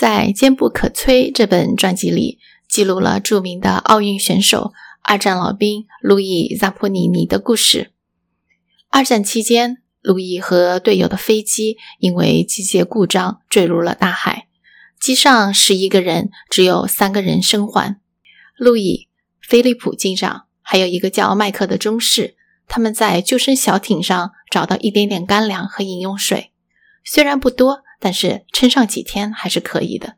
在《坚不可摧》这本传记里，记录了著名的奥运选手、二战老兵路易·扎普尼尼的故事。二战期间，路易和队友的飞机因为机械故障坠入了大海，机上十一个人，只有三个人生还。路易、菲利普机长还有一个叫麦克的中士，他们在救生小艇上找到一点点干粮和饮用水，虽然不多。但是撑上几天还是可以的。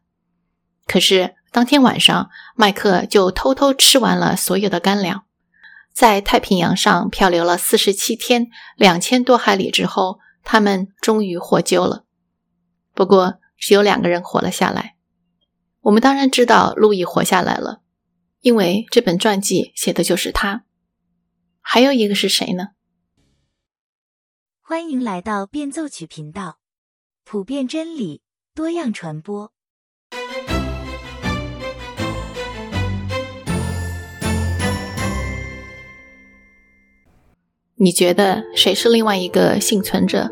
可是当天晚上，麦克就偷偷吃完了所有的干粮。在太平洋上漂流了四十七天，两千多海里之后，他们终于获救了。不过，只有两个人活了下来。我们当然知道路易活下来了，因为这本传记写的就是他。还有一个是谁呢？欢迎来到变奏曲频道。普遍真理，多样传播。你觉得谁是另外一个幸存者？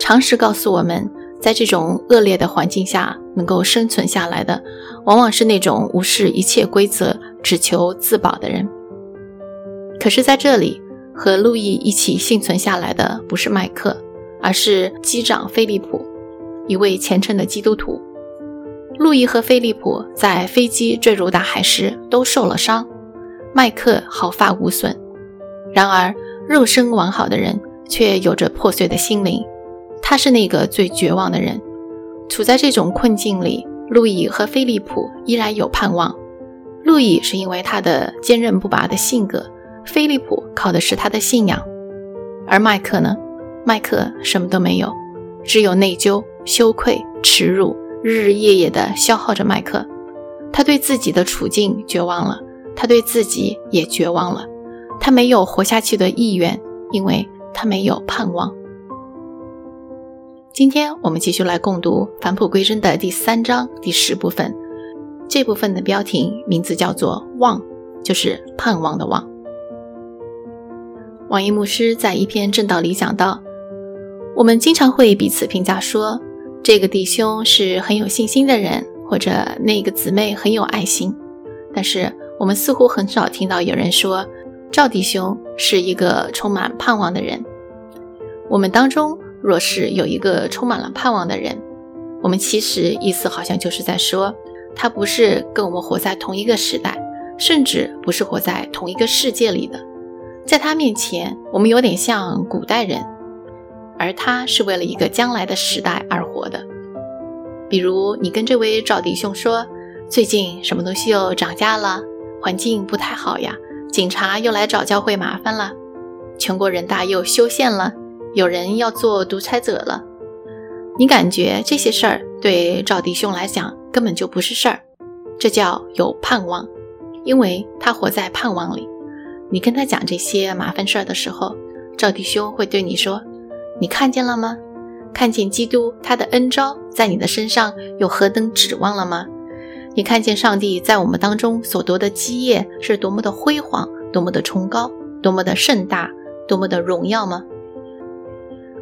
常识告诉我们，在这种恶劣的环境下，能够生存下来的，往往是那种无视一切规则、只求自保的人。可是，在这里，和路易一起幸存下来的，不是麦克。而是机长菲利普，一位虔诚的基督徒。路易和菲利普在飞机坠入大海时都受了伤，麦克毫发无损。然而，肉身完好的人却有着破碎的心灵，他是那个最绝望的人。处在这种困境里，路易和菲利普依然有盼望。路易是因为他的坚韧不拔的性格，菲利普靠的是他的信仰，而麦克呢？麦克什么都没有，只有内疚、羞愧、耻辱，日日夜夜地消耗着麦克。他对自己的处境绝望了，他对自己也绝望了。他没有活下去的意愿，因为他没有盼望。今天我们继续来共读《返璞归真》的第三章第十部分，这部分的标题名字叫做“望”，就是盼望的望。网易牧师在一篇正道里讲到。我们经常会彼此评价说，这个弟兄是很有信心的人，或者那个姊妹很有爱心。但是我们似乎很少听到有人说赵弟兄是一个充满盼望的人。我们当中若是有一个充满了盼望的人，我们其实意思好像就是在说，他不是跟我们活在同一个时代，甚至不是活在同一个世界里的。在他面前，我们有点像古代人。而他是为了一个将来的时代而活的。比如，你跟这位赵弟兄说：“最近什么东西又涨价了，环境不太好呀，警察又来找教会麻烦了，全国人大又修宪了，有人要做独裁者了。”你感觉这些事儿对赵弟兄来讲根本就不是事儿，这叫有盼望，因为他活在盼望里。你跟他讲这些麻烦事儿的时候，赵弟兄会对你说。你看见了吗？看见基督他的恩招在你的身上有何等指望了吗？你看见上帝在我们当中所夺的基业是多么的辉煌，多么的崇高，多么的盛大，多么的荣耀吗？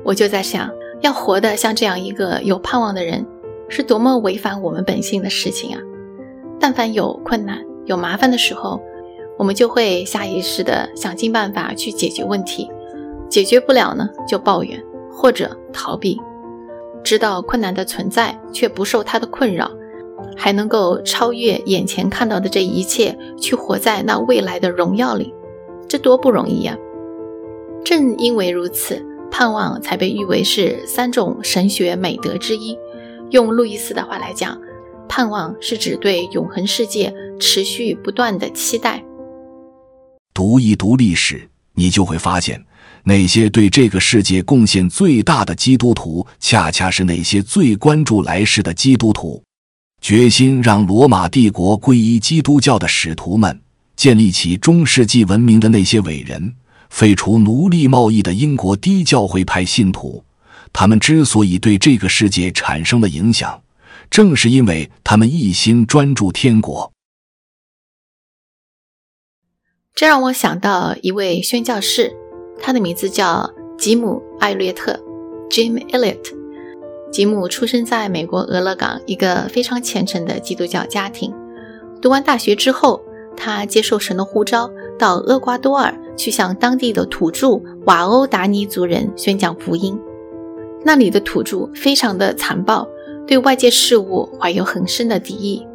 我就在想，要活得像这样一个有盼望的人，是多么违反我们本性的事情啊！但凡有困难、有麻烦的时候，我们就会下意识的想尽办法去解决问题。解决不了呢，就抱怨或者逃避；知道困难的存在，却不受它的困扰，还能够超越眼前看到的这一切，去活在那未来的荣耀里，这多不容易呀！正因为如此，盼望才被誉为是三种神学美德之一。用路易斯的话来讲，盼望是指对永恒世界持续不断的期待。读一读历史，你就会发现。那些对这个世界贡献最大的基督徒，恰恰是那些最关注来世的基督徒。决心让罗马帝国皈依基督教的使徒们，建立起中世纪文明的那些伟人，废除奴隶贸易的英国低教会派信徒，他们之所以对这个世界产生了影响，正是因为他们一心专注天国。这让我想到一位宣教士。他的名字叫吉姆·艾略特 （Jim Elliot）。吉姆出生在美国俄勒冈一个非常虔诚的基督教家庭。读完大学之后，他接受神的呼召，到厄瓜多尔去向当地的土著瓦欧达尼族人宣讲福音。那里的土著非常的残暴，对外界事物怀有很深的敌意。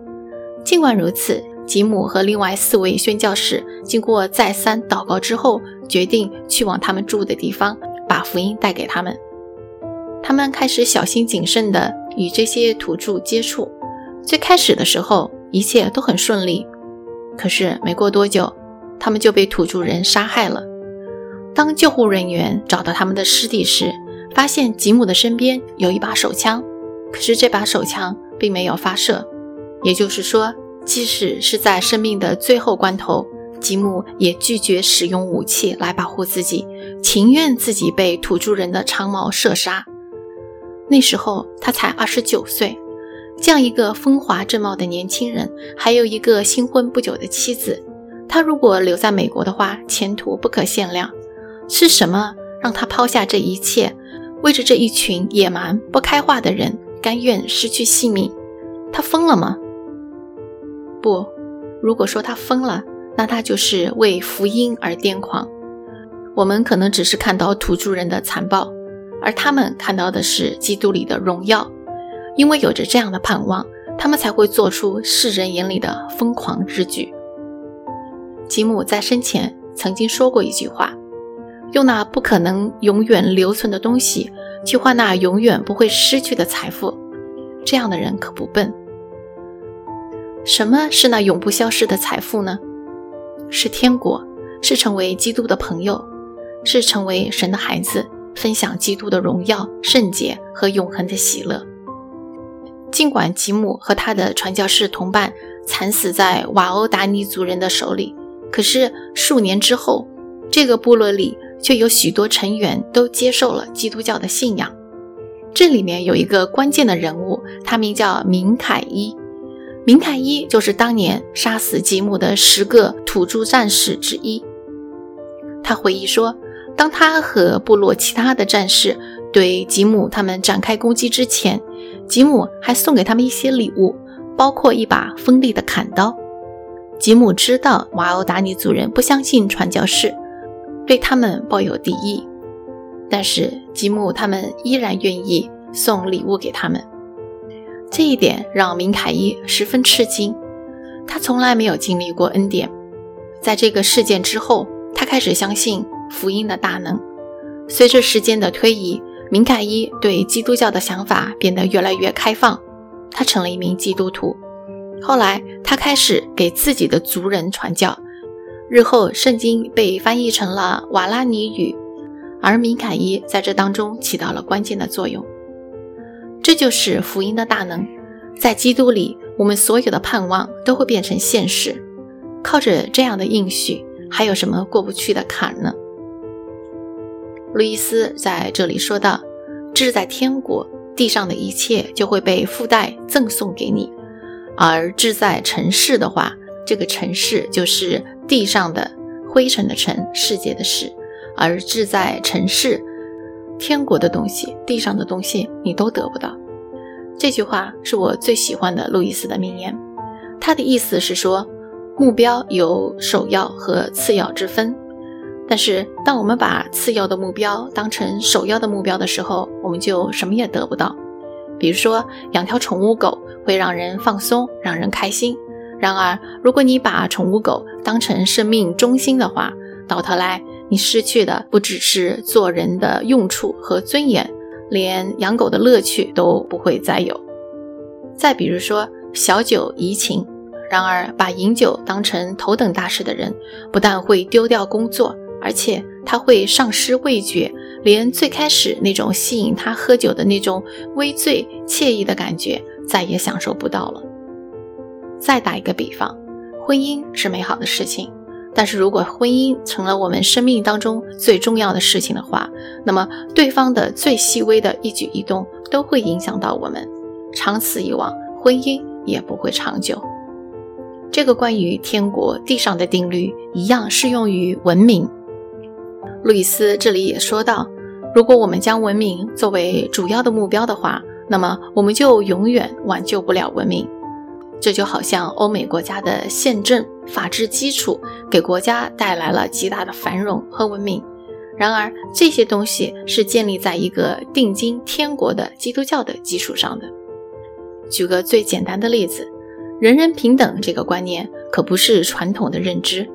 尽管如此，吉姆和另外四位宣教士经过再三祷告之后，决定去往他们住的地方，把福音带给他们。他们开始小心谨慎地与这些土著接触。最开始的时候，一切都很顺利。可是没过多久，他们就被土著人杀害了。当救护人员找到他们的尸体时，发现吉姆的身边有一把手枪，可是这把手枪并没有发射。也就是说，即使是在生命的最后关头，吉姆也拒绝使用武器来保护自己，情愿自己被土著人的长矛射杀。那时候他才二十九岁，这样一个风华正茂的年轻人，还有一个新婚不久的妻子。他如果留在美国的话，前途不可限量。是什么让他抛下这一切，为着这一群野蛮不开化的人，甘愿失去性命？他疯了吗？不，如果说他疯了，那他就是为福音而癫狂。我们可能只是看到土著人的残暴。而他们看到的是基督里的荣耀，因为有着这样的盼望，他们才会做出世人眼里的疯狂之举。吉姆在生前曾经说过一句话：“用那不可能永远留存的东西去换那永远不会失去的财富，这样的人可不笨。”什么是那永不消失的财富呢？是天国，是成为基督的朋友，是成为神的孩子。分享基督的荣耀、圣洁和永恒的喜乐。尽管吉姆和他的传教士同伴惨死在瓦欧达尼族人的手里，可是数年之后，这个部落里却有许多成员都接受了基督教的信仰。这里面有一个关键的人物，他名叫明凯伊。明太医就是当年杀死吉姆的十个土著战士之一。他回忆说。当他和部落其他的战士对吉姆他们展开攻击之前，吉姆还送给他们一些礼物，包括一把锋利的砍刀。吉姆知道瓦欧达尼族人不相信传教士，对他们抱有敌意，但是吉姆他们依然愿意送礼物给他们。这一点让明凯伊十分吃惊，他从来没有经历过恩典。在这个事件之后，他开始相信。福音的大能。随着时间的推移，明凯伊对基督教的想法变得越来越开放，他成了一名基督徒。后来，他开始给自己的族人传教。日后，圣经被翻译成了瓦拉尼语，而明凯伊在这当中起到了关键的作用。这就是福音的大能。在基督里，我们所有的盼望都会变成现实。靠着这样的应许，还有什么过不去的坎呢？路易斯在这里说道：“志在天国，地上的一切就会被附带赠送给你；而志在尘世的话，这个尘世就是地上的灰尘的尘，世界的世；而志在尘世，天国的东西，地上的东西你都得不到。”这句话是我最喜欢的路易斯的名言。他的意思是说，目标有首要和次要之分。但是，当我们把次要的目标当成首要的目标的时候，我们就什么也得不到。比如说，养条宠物狗会让人放松，让人开心。然而，如果你把宠物狗当成生命中心的话，到头来你失去的不只是做人的用处和尊严，连养狗的乐趣都不会再有。再比如说，小酒怡情。然而，把饮酒当成头等大事的人，不但会丢掉工作。而且他会丧失味觉，连最开始那种吸引他喝酒的那种微醉惬意的感觉再也享受不到了。再打一个比方，婚姻是美好的事情，但是如果婚姻成了我们生命当中最重要的事情的话，那么对方的最细微的一举一动都会影响到我们，长此以往，婚姻也不会长久。这个关于天国地上的定律一样适用于文明。路易斯这里也说到，如果我们将文明作为主要的目标的话，那么我们就永远挽救不了文明。这就好像欧美国家的宪政、法治基础给国家带来了极大的繁荣和文明，然而这些东西是建立在一个定经天国的基督教的基础上的。举个最简单的例子，人人平等这个观念可不是传统的认知。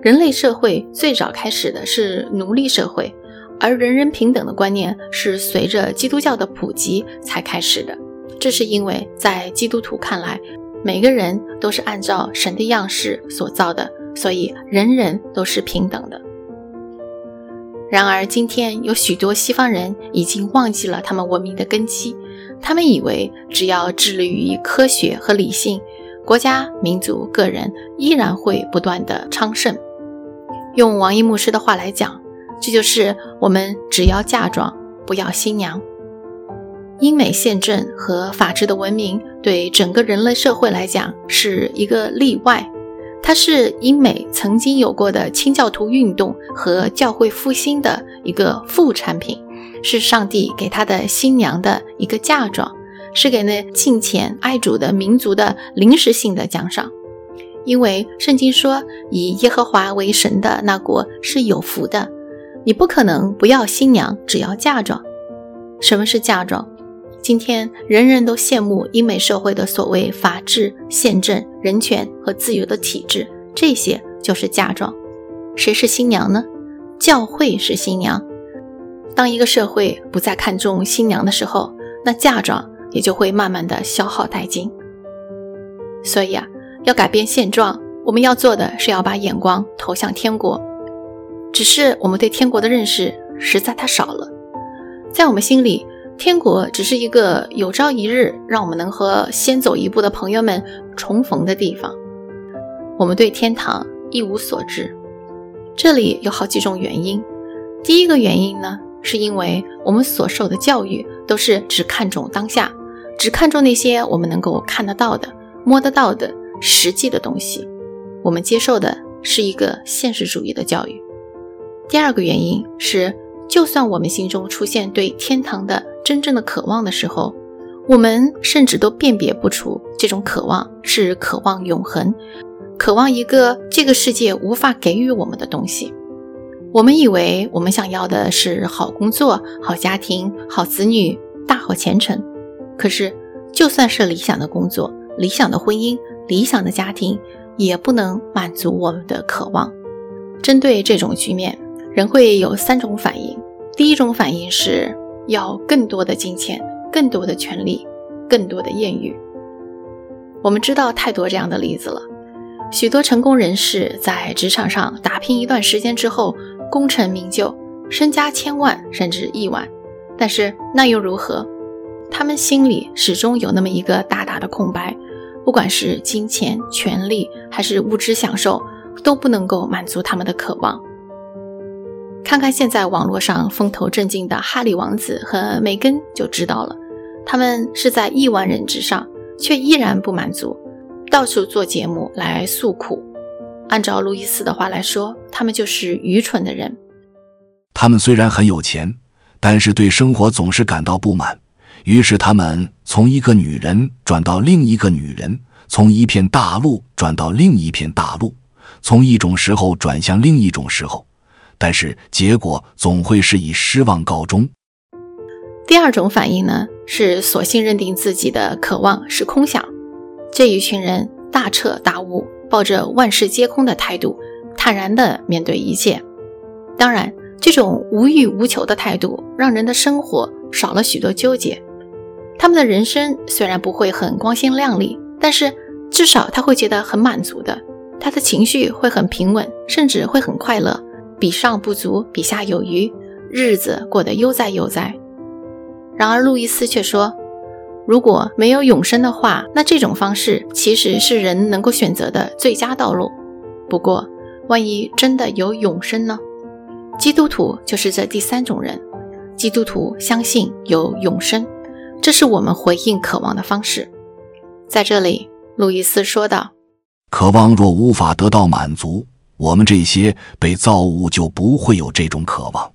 人类社会最早开始的是奴隶社会，而人人平等的观念是随着基督教的普及才开始的。这是因为在基督徒看来。每个人都是按照神的样式所造的，所以人人都是平等的。然而，今天有许多西方人已经忘记了他们文明的根基，他们以为只要致力于科学和理性，国家、民族、个人依然会不断的昌盛。用王一牧师的话来讲，这就是我们只要嫁妆，不要新娘。英美宪政和法治的文明对整个人类社会来讲是一个例外，它是英美曾经有过的清教徒运动和教会复兴的一个副产品，是上帝给他的新娘的一个嫁妆，是给那敬虔爱主的民族的临时性的奖赏。因为圣经说，以耶和华为神的那国是有福的，你不可能不要新娘，只要嫁妆。什么是嫁妆？今天，人人都羡慕英美社会的所谓法治、宪政、人权和自由的体制，这些就是嫁妆。谁是新娘呢？教会是新娘。当一个社会不再看重新娘的时候，那嫁妆也就会慢慢的消耗殆尽。所以啊，要改变现状，我们要做的是要把眼光投向天国。只是我们对天国的认识实在太少了，在我们心里。天国只是一个有朝一日让我们能和先走一步的朋友们重逢的地方。我们对天堂一无所知。这里有好几种原因。第一个原因呢，是因为我们所受的教育都是只看重当下，只看重那些我们能够看得到的、摸得到的实际的东西。我们接受的是一个现实主义的教育。第二个原因是，就算我们心中出现对天堂的，真正的渴望的时候，我们甚至都辨别不出这种渴望是渴望永恒，渴望一个这个世界无法给予我们的东西。我们以为我们想要的是好工作、好家庭、好子女、大好前程。可是，就算是理想的工作、理想的婚姻、理想的家庭，也不能满足我们的渴望。针对这种局面，人会有三种反应。第一种反应是。要更多的金钱，更多的权利，更多的艳遇。我们知道太多这样的例子了。许多成功人士在职场上打拼一段时间之后，功成名就，身家千万甚至亿万。但是那又如何？他们心里始终有那么一个大大的空白，不管是金钱、权利还是物质享受，都不能够满足他们的渴望。看看现在网络上风头正劲的哈里王子和梅根就知道了，他们是在亿万人之上，却依然不满足，到处做节目来诉苦。按照路易斯的话来说，他们就是愚蠢的人。他们虽然很有钱，但是对生活总是感到不满，于是他们从一个女人转到另一个女人，从一片大陆转到另一片大陆，从一种时候转向另一种时候。但是结果总会是以失望告终。第二种反应呢，是索性认定自己的渴望是空想。这一群人大彻大悟，抱着万事皆空的态度，坦然地面对一切。当然，这种无欲无求的态度，让人的生活少了许多纠结。他们的人生虽然不会很光鲜亮丽，但是至少他会觉得很满足的。他的情绪会很平稳，甚至会很快乐。比上不足，比下有余，日子过得悠哉悠哉。然而，路易斯却说：“如果没有永生的话，那这种方式其实是人能够选择的最佳道路。不过，万一真的有永生呢？基督徒就是这第三种人。基督徒相信有永生，这是我们回应渴望的方式。在这里，路易斯说道：‘渴望若无法得到满足。’”我们这些被造物就不会有这种渴望，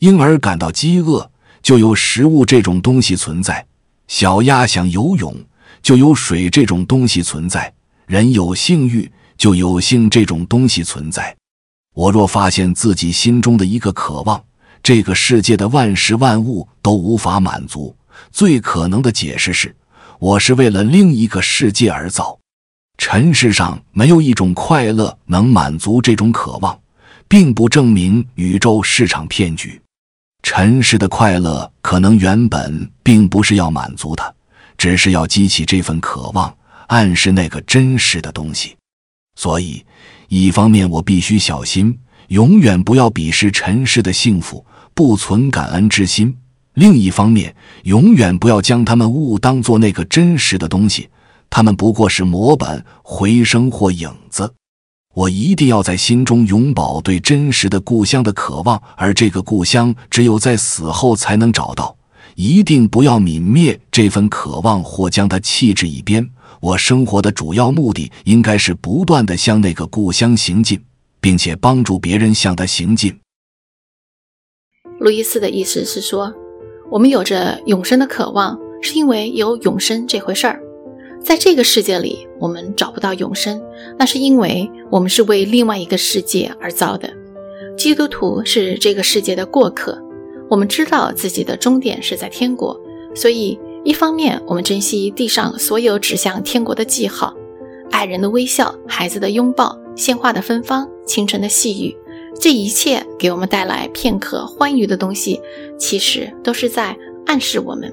因而感到饥饿，就有食物这种东西存在。小鸭想游泳，就有水这种东西存在；人有性欲，就有性这种东西存在。我若发现自己心中的一个渴望，这个世界的万事万物都无法满足，最可能的解释是，我是为了另一个世界而造。尘世上没有一种快乐能满足这种渴望，并不证明宇宙是场骗局。尘世的快乐可能原本并不是要满足的，只是要激起这份渴望，暗示那个真实的东西。所以，一方面我必须小心，永远不要鄙视尘世的幸福，不存感恩之心；另一方面，永远不要将他们误当做那个真实的东西。他们不过是模板、回声或影子。我一定要在心中永葆对真实的故乡的渴望，而这个故乡只有在死后才能找到。一定不要泯灭这份渴望，或将它弃置一边。我生活的主要目的应该是不断的向那个故乡行进，并且帮助别人向它行进。路易斯的意思是说，我们有着永生的渴望，是因为有永生这回事儿。在这个世界里，我们找不到永生，那是因为我们是为另外一个世界而造的。基督徒是这个世界的过客，我们知道自己的终点是在天国，所以一方面我们珍惜地上所有指向天国的记号，爱人的微笑、孩子的拥抱、鲜花的芬芳、清晨的细雨，这一切给我们带来片刻欢愉的东西，其实都是在暗示我们，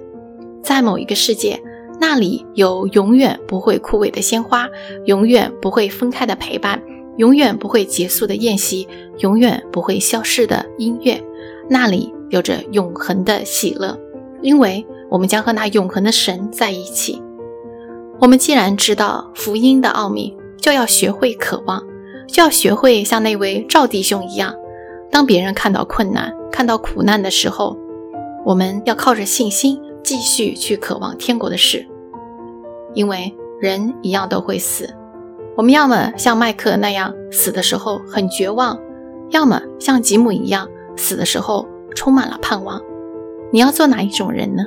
在某一个世界。那里有永远不会枯萎的鲜花，永远不会分开的陪伴，永远不会结束的宴席，永远不会消逝的音乐。那里有着永恒的喜乐，因为我们将和那永恒的神在一起。我们既然知道福音的奥秘，就要学会渴望，就要学会像那位赵弟兄一样，当别人看到困难、看到苦难的时候，我们要靠着信心。继续去渴望天国的事，因为人一样都会死。我们要么像麦克那样死的时候很绝望，要么像吉姆一样死的时候充满了盼望。你要做哪一种人呢？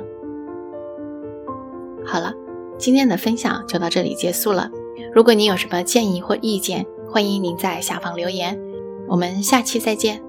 好了，今天的分享就到这里结束了。如果您有什么建议或意见，欢迎您在下方留言。我们下期再见。